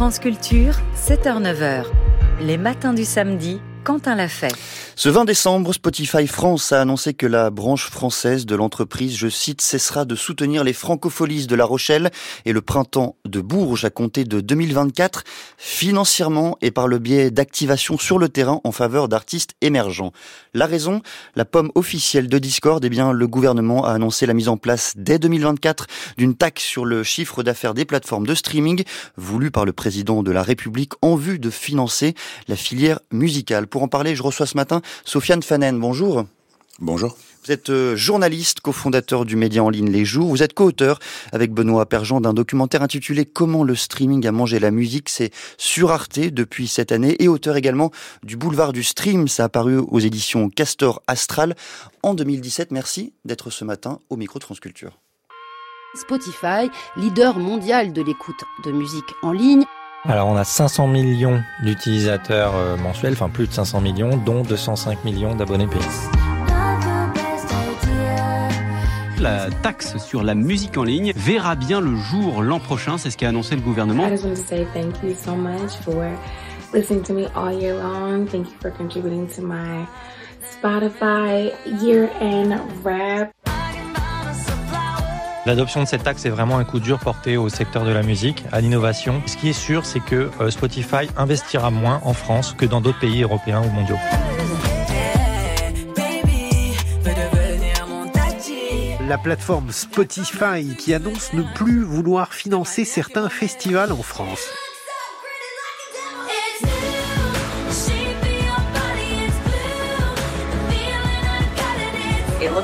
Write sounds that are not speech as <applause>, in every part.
France Culture, 7h-9h. Les matins du samedi, Quentin l'a fait. Ce 20 décembre, Spotify France a annoncé que la branche française de l'entreprise, je cite, cessera de soutenir les francopholies de La Rochelle et le printemps de Bourges à compter de 2024, financièrement et par le biais d'activation sur le terrain en faveur d'artistes émergents. La raison, la pomme officielle de Discord, eh bien, le gouvernement a annoncé la mise en place dès 2024 d'une taxe sur le chiffre d'affaires des plateformes de streaming voulue par le président de la République en vue de financer la filière musicale. Pour en parler, je reçois ce matin Sofiane Fanen, bonjour. Bonjour. Vous êtes euh, journaliste, cofondateur du média en ligne Les Jours. Vous êtes co-auteur avec Benoît Perjean d'un documentaire intitulé Comment le streaming a mangé la musique. C'est sur Arte depuis cette année et auteur également du Boulevard du Stream. Ça a paru aux éditions Castor Astral en 2017. Merci d'être ce matin au micro de France Culture. Spotify, leader mondial de l'écoute de musique en ligne, alors on a 500 millions d'utilisateurs euh, mensuels, enfin plus de 500 millions, dont 205 millions d'abonnés payés. La taxe sur la musique en ligne verra bien le jour l'an prochain, c'est ce qu'a annoncé le gouvernement. I just want to say thank you so much for listening to me all year long. Thank you for contributing to my Spotify year-end rap. L'adoption de cette taxe est vraiment un coup dur porté au secteur de la musique, à l'innovation. Ce qui est sûr, c'est que euh, Spotify investira moins en France que dans d'autres pays européens ou mondiaux. La plateforme Spotify qui annonce ne plus vouloir financer certains festivals en France.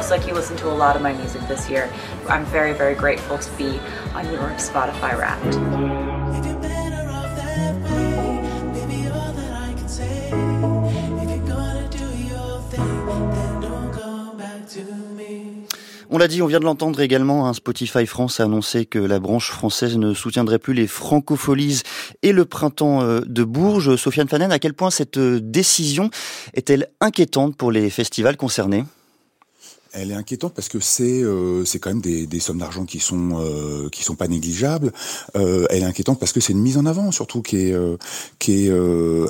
Looks like you listened to a lot of my music this year. I'm very, very grateful to be on your Spotify Wrapped. On l'a dit, on vient de l'entendre également, hein, Spotify France a annoncé que la branche française ne soutiendrait plus les francopholies et le printemps euh, de Bourges. Sofiane Fanen, à quel point cette euh, décision est-elle inquiétante pour les festivals concernés? Elle est inquiétante parce que c'est euh, c'est quand même des, des sommes d'argent qui sont euh, qui sont pas négligeables. Euh, elle est inquiétante parce que c'est une mise en avant surtout qui est euh, qui est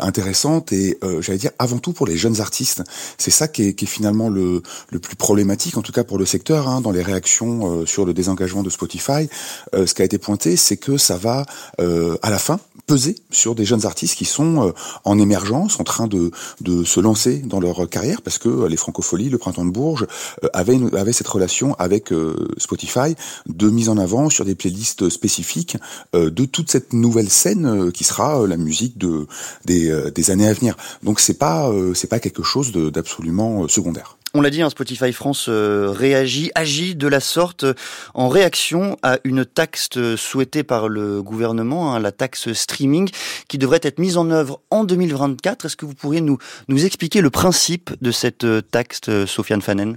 intéressante et j'allais dire avant tout pour les jeunes artistes. C'est ça qui est, qui est finalement le le plus problématique en tout cas pour le secteur hein, dans les réactions sur le désengagement de Spotify. ce qui a été pointé, c'est que ça va à la fin peser sur des jeunes artistes qui sont en émergence, en train de de se lancer dans leur carrière parce que les Francopholies, le Printemps de Bourges avait, avait cette relation avec euh, Spotify de mise en avant sur des playlists spécifiques euh, de toute cette nouvelle scène euh, qui sera la musique de des, des années à venir. Donc c'est pas c'est pas quelque chose d'absolument secondaire. On l'a dit, hein, Spotify France réagit, agit de la sorte en réaction à une taxe souhaitée par le gouvernement, hein, la taxe streaming, qui devrait être mise en œuvre en 2024. Est-ce que vous pourriez nous, nous expliquer le principe de cette taxe, Sofiane Fanen?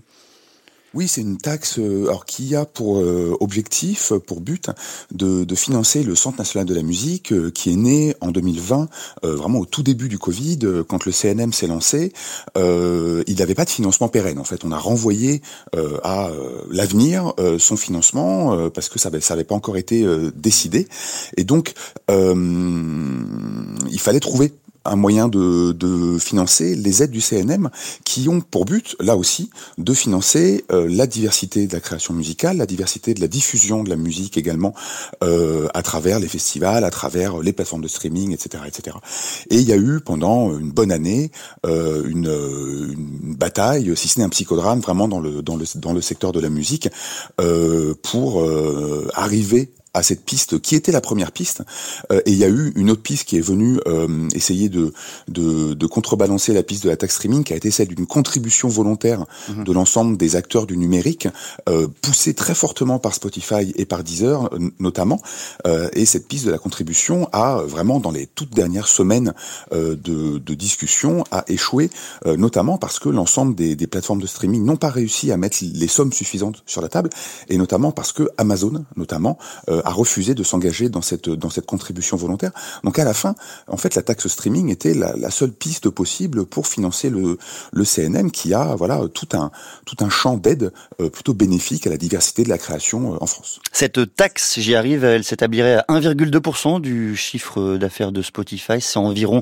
Oui, c'est une taxe euh, alors qui a pour euh, objectif, pour but, de, de, financer le Centre national de la musique euh, qui est né en 2020, vraiment au tout début du Covid, quand le CNM s'est lancé. il n'avait pas de financement pérenne. En fait, on a renvoyé à l'avenir son financement parce que ça n'avait pas encore été décidé. Et donc, il fallait trouver un moyen de, de, financer les aides du CNM qui ont pour but, là aussi, de financer euh, la diversité de la création musicale, la diversité de la diffusion de la musique également euh, à travers les festivals, à travers les plateformes de streaming, etc., etc. Et il y a eu pendant une bonne année euh, une, une, bataille, si ce n'est un psychodrame, vraiment dans le dans le dans le secteur de la musique euh, pour euh, arriver à cette piste qui était la première piste euh, et il y a eu une autre piste qui est venue euh, essayer de, de, de contrebalancer la piste de la taxe streaming qui a été celle d'une contribution volontaire mhm. de l'ensemble des acteurs du numérique euh, poussée très fortement par Spotify et par Deezer notamment et cette piste de la contribution a vraiment dans les toutes dernières semaines de, de discussion a échoué notamment parce que l'ensemble des, des plateformes de streaming n'ont pas réussi à mettre les sommes suffisantes sur la table et notamment parce que Amazon notamment a refusé de s'engager dans cette dans cette contribution volontaire. Donc à la fin, en fait, la taxe streaming était la, la seule piste possible pour financer le le CNM qui a voilà tout un tout un champ d'aide plutôt bénéfique à la diversité de la création en France. Cette taxe, j'y arrive, elle s'établirait à 1,2% du chiffre d'affaires de Spotify, c'est environ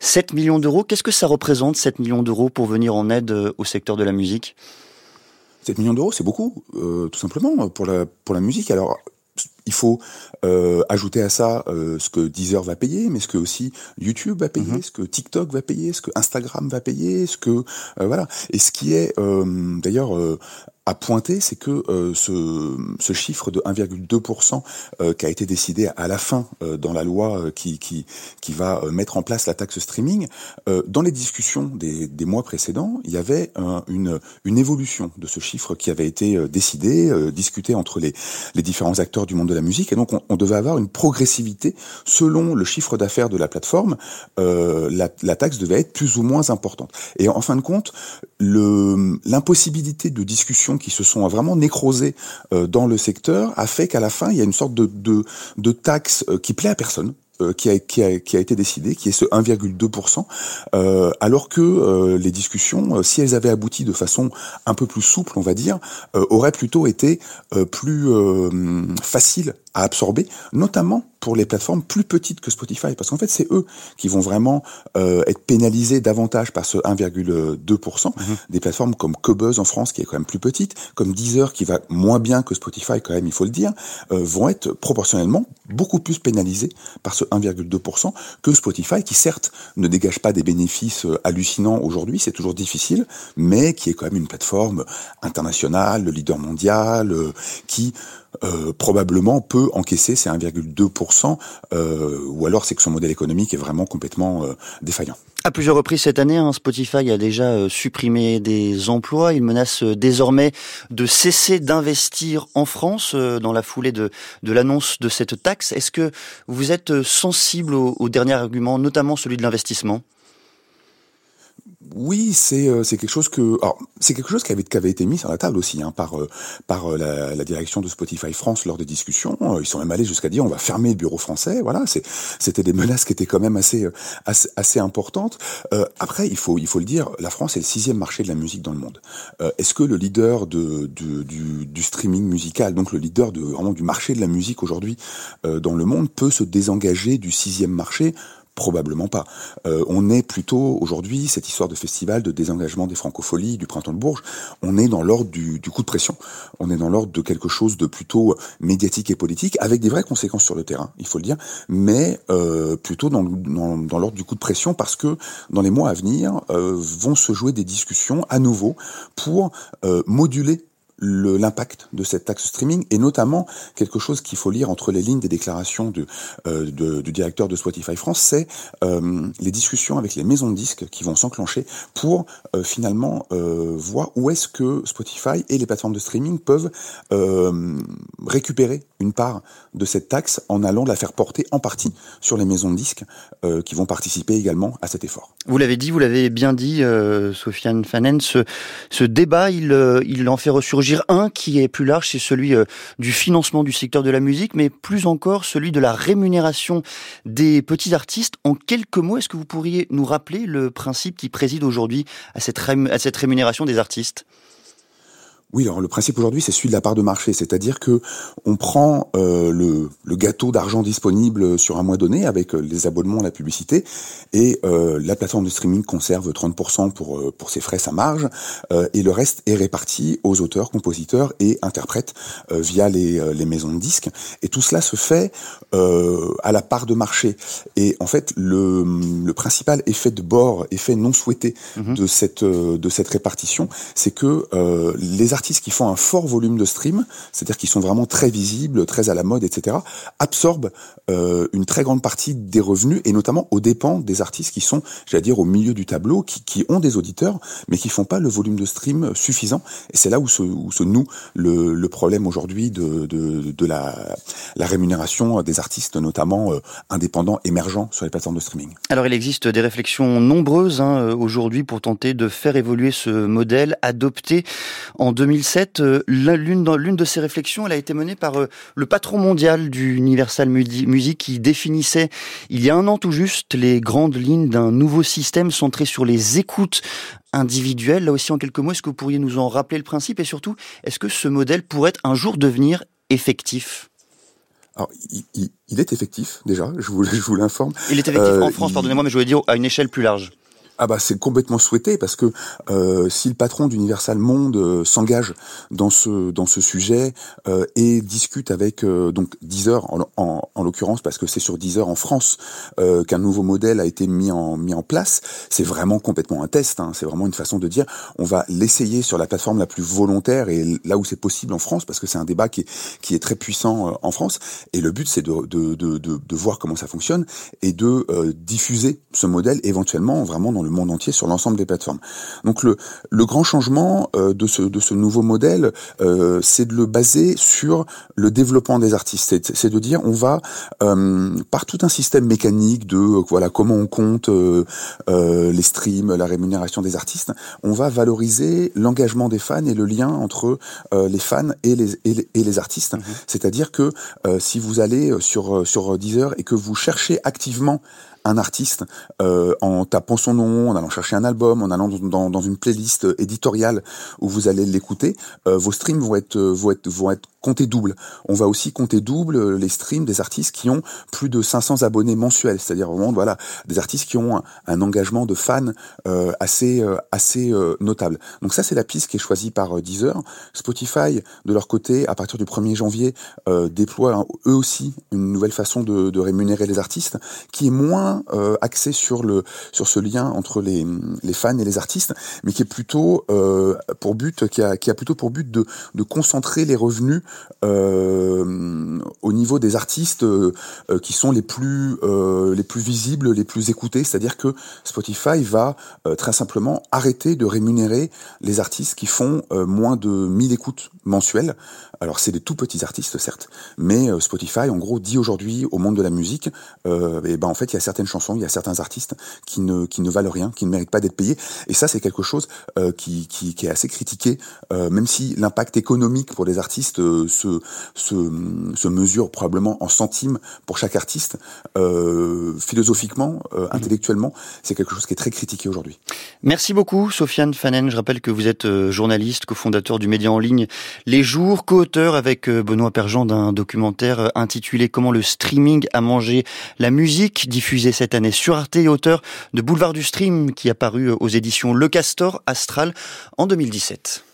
7 millions d'euros. Qu'est-ce que ça représente 7 millions d'euros pour venir en aide au secteur de la musique? 7 millions d'euros, c'est beaucoup, euh, tout simplement, pour la, pour la musique. Alors, il faut euh, ajouter à ça euh, ce que Deezer va payer, mais ce que aussi YouTube va payer, mm-hmm. ce que TikTok va payer, ce que Instagram va payer, ce que euh, voilà. Et ce qui est d'ailleurs à pointer, c'est que euh, ce, ce, chiffre de 1,2% euh, qui a été décidé à la fin euh, dans la loi qui, qui, qui va mettre en place la taxe streaming, dans les discussions des, des, mois précédents, il y avait une, une évolution de ce chiffre qui avait été décidé, discuté entre les, les différents acteurs du monde de la musique, et donc on, on devait avoir une progressivité selon le chiffre d'affaires de la plateforme. La, la, taxe devait être plus ou moins importante. Et en fin de compte, l'impossibilité de discussion qui se sont vraiment nécrosés euh, dans le secteur a fait qu'à la fin, il y a une sorte de, de, de taxe euh, qui plaît à personne euh, qui a, qui, a, qui a été décidé, qui est ce 1,2%, euh, alors que euh, les discussions, si elles avaient abouti de façon un peu plus souple, on va dire, auraient plutôt été plus faciles à absorber, notamment pour les plateformes plus petites que Spotify, parce qu'en fait c'est eux qui vont vraiment être pénalisés davantage par ce 1,2%. Mm-hmm. Des plateformes comme Cobuzz en France, qui est quand même plus petite, comme Deezer, qui va moins bien que Spotify quand même, il faut le dire, vont être proportionnellement beaucoup plus pénalisés par ce 1,2% que Spotify, qui certes ne dégage pas des bénéfices euh, hallucinants aujourd'hui, c'est toujours difficile, mais qui est quand même une plateforme internationale, le leader mondial, euh, qui euh, probablement peut encaisser ces 1,2%, euh, ou alors c'est que son modèle économique est vraiment complètement euh, défaillant. À plusieurs reprises cette année, hein, Spotify a déjà supprimé des emplois. Il menace désormais de cesser d'investir en France dans la foulée de, l'annonce de cette taxe. Est-ce que vous êtes sensible au, au dernier argument, notamment celui de l'investissement? Oui, c'est euh, quelque chose que c'est quelque chose qui avait qui avait été mis sur la table aussi hein, par euh, par euh, la, la, direction de Spotify France lors des discussions. Ils sont même allés jusqu'à dire on va fermer le bureau français. Voilà, c'était des menaces qui étaient quand même assez assez, assez importantes. Euh, après, il faut il faut le dire, la France est le sixième marché de la musique dans le monde. Euh, Est-ce que le leader de, de du, du, streaming musical, donc le leader de vraiment du marché de la musique aujourd'hui dans le monde, peut se désengager du sixième marché? Probablement pas. Euh, on est plutôt aujourd'hui cette histoire de festival, de désengagement des francopholies, du printemps de Bourges. On est dans l'ordre du, du, coup de pression. On est dans l'ordre de quelque chose de plutôt médiatique et politique, avec des vraies conséquences sur le terrain, il faut le dire, mais euh, plutôt dans, dans, dans l'ordre du coup de pression parce que dans les mois à venir euh, vont se jouer des discussions à nouveau pour euh, moduler l'impact de cette taxe streaming et notamment quelque chose qu'il faut lire entre les lignes des déclarations du, euh, de, du directeur de Spotify France, c'est euh, les discussions avec les maisons de disques qui vont s'enclencher pour euh, finalement euh, voir où est-ce que Spotify et les plateformes de streaming peuvent euh, récupérer une part de cette taxe en allant la faire porter en partie sur les maisons de disques euh, qui vont participer également à cet effort. Vous l'avez dit, vous l'avez bien dit, Sofiane Fanen, ce, ce débat, il, il en fait ressurgir un qui est plus large, c'est celui euh, du financement du secteur de la musique, mais plus encore celui de la rémunération des petits artistes. En quelques mots, est-ce que vous pourriez nous rappeler le principe qui préside aujourd'hui à cette, à cette rémunération des artistes? Oui, alors le principe aujourd'hui, c'est celui de la part de marché, c'est-à-dire que on prend euh, le, le, gâteau d'argent disponible sur un mois donné avec euh, les abonnements, la publicité, et euh, la plateforme de streaming conserve 30% pour euh, pour ses frais, sa marge, euh, et le reste est réparti aux auteurs, compositeurs et interprètes euh, via les, les maisons de disques. Et tout cela se fait à la part de marché. Et en fait, le, le principal effet de bord, effet non souhaité mmh de cette de cette répartition, c'est que les artistes qui font un fort volume de stream, c'est-à-dire qui sont vraiment très visibles, très à la mode, etc., absorbent euh, une très grande partie des revenus et notamment aux dépens des artistes qui sont, j'allais dire, au milieu du tableau, qui, ont des auditeurs, mais qui font pas le volume de stream suffisant. Et c'est là où se, noue le, problème aujourd'hui de, la, rémunération des artistes, notamment euh, indépendants, émergents sur les plateformes de streaming. Alors il existe des réflexions nombreuses hein, aujourd'hui pour tenter de faire évoluer ce modèle adopté en 2000 2007. L'une de ces réflexions, elle a été menée par le patron mondial du Universal Music qui définissait il y a un an tout juste les grandes lignes d'un nouveau système centré sur les écoutes individuelles. Là aussi, en quelques mots, est-ce que vous pourriez nous en rappeler le principe? Et surtout, est-ce que ce modèle pourrait un jour devenir effectif? Alors, il, est effectif déjà, je vous, <laughs> je vous l'informe. Il est effectif en France, pardonnez-moi, mais je voulais dire à une échelle plus large. Ah bah c'est complètement souhaité parce que euh, si le patron d'Universal Monde euh, s'engage dans ce dans ce sujet euh, et discute avec euh, donc Deezer en, en, en l'occurrence parce que c'est sur Deezer en France euh, qu'un nouveau modèle a été mis en mis en place, c'est vraiment complètement un test. Hein, c'est vraiment une façon de dire on va l'essayer sur la plateforme la plus volontaire et là où c'est possible en France parce que c'est un débat qui est qui est très puissant en France et le but c'est de de, de de, de voir comment ça fonctionne et de diffuser ce modèle éventuellement vraiment dans le le monde entier sur l'ensemble des plateformes. Donc le, le grand changement euh, de, ce, de ce nouveau modèle, euh, c'est de le baser sur le développement des artistes. C'est de dire on va euh, par tout un système mécanique de voilà comment on compte les streams, la rémunération des artistes, on va valoriser l'engagement des fans et le lien entre les fans et les, et les, artistes. Mmh C'est-à-dire que si vous allez sur sur Deezer et que vous cherchez activement un artiste euh, en tapant son nom, en allant chercher un album, en allant dans, dans une playlist éditoriale où vous allez l'écouter, euh, vos streams vont être, vont être, vont être compter double. On va aussi compter double les streams des artistes qui ont plus de 500 abonnés mensuels, c'est-à-dire vraiment voilà des artistes qui ont un, engagement de fans euh, assez euh, assez euh, notable. Donc ça c'est la piste qui est choisie par Deezer. Spotify de leur côté à partir du 1er janvier déploie hein, eux aussi une nouvelle façon de, de, rémunérer les artistes qui est moins axée sur le sur ce lien entre les les fans et les artistes, mais qui est plutôt pour but qui a qui a plutôt pour but de de concentrer les revenus euh, au niveau des artistes euh, euh, qui sont les plus les plus visibles, les plus écoutés. C'est-à-dire que Spotify va très simplement arrêter de rémunérer les artistes qui font moins de 1000 écoutes mensuelles. Alors c'est des tout petits artistes certes, mais Spotify en gros dit aujourd'hui au monde de la musique, euh, et ben en fait il y a certaines chansons, il y a certains artistes qui ne qui ne valent rien, qui ne méritent pas d'être payés. Et ça c'est quelque chose qui, qui, qui est assez critiqué, même si l'impact économique pour les artistes se, se, mesure probablement en centimes pour chaque artiste. Euh, philosophiquement, euh, mhm. intellectuellement, c'est quelque chose qui est très critiqué aujourd'hui. Merci beaucoup, Sofiane Fanen. Je rappelle que vous êtes euh, journaliste, cofondateur du média en ligne Les Jours, co-auteur avec Benoît Perjean d'un documentaire intitulé Comment le streaming a mangé la musique, cette année sur Arte, et auteur de Boulevard du Stream, qui a paru aux éditions Le Castor Astral en 2017.